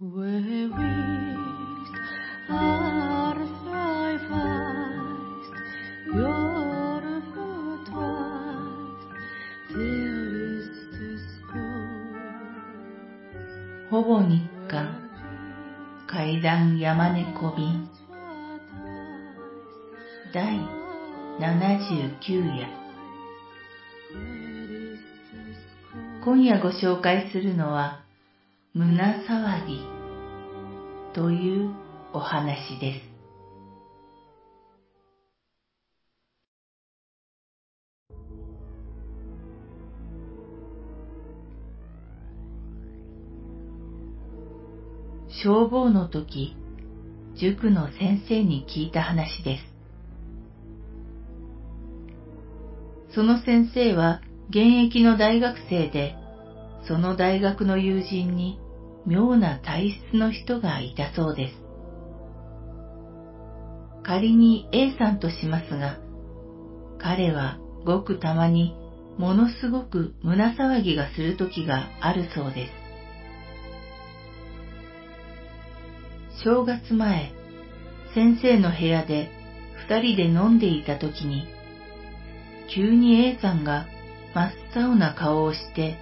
ほぼ日刊階段山猫便第79夜今夜ご紹介するのは胸騒ぎというお話です。消防の時、塾の先生に聞いた話です。その先生は現役の大学生で、その大学の友人に妙な体質の人がいたそうです。仮に A さんとしますが、彼はごくたまにものすごく胸騒ぎがする時があるそうです。正月前、先生の部屋で二人で飲んでいた時に、急に A さんが真っ青な顔をして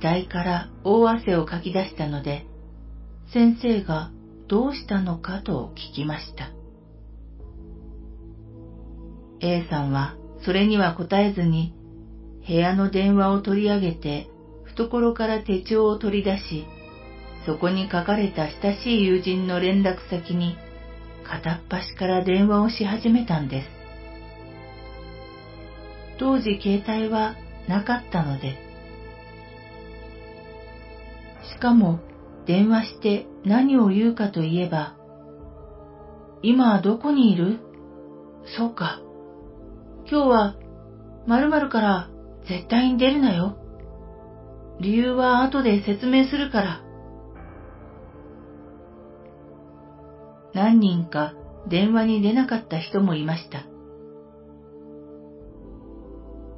額から大汗をかき出したので、先生がどうしたのかと聞きました。A さんはそれには答えずに、部屋の電話を取り上げて、懐から手帳を取り出し、そこに書かれた親しい友人の連絡先に片っ端から電話をし始めたんです。当時携帯はなかったので、かも電話して何を言うかといえば、今どこにいる？そうか。今日は〇〇から絶対に出るなよ。理由は後で説明するから。何人か電話に出なかった人もいました。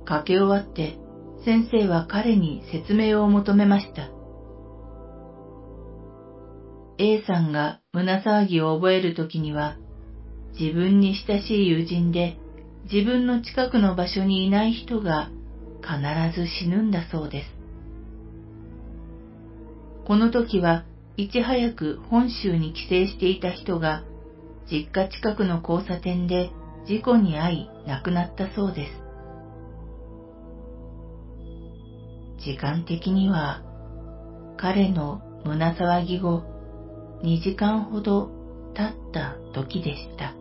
かけ終わって先生は彼に説明を求めました。A さんが胸騒ぎを覚えるときには、自分に親しい友人で自分の近くの場所にいない人が必ず死ぬんだそうです。この時はいち早く本州に帰省していた人が実家近くの交差点で事故に遭い亡くなったそうです。時間的には彼の胸騒ぎ後2時間ほど経った時でした。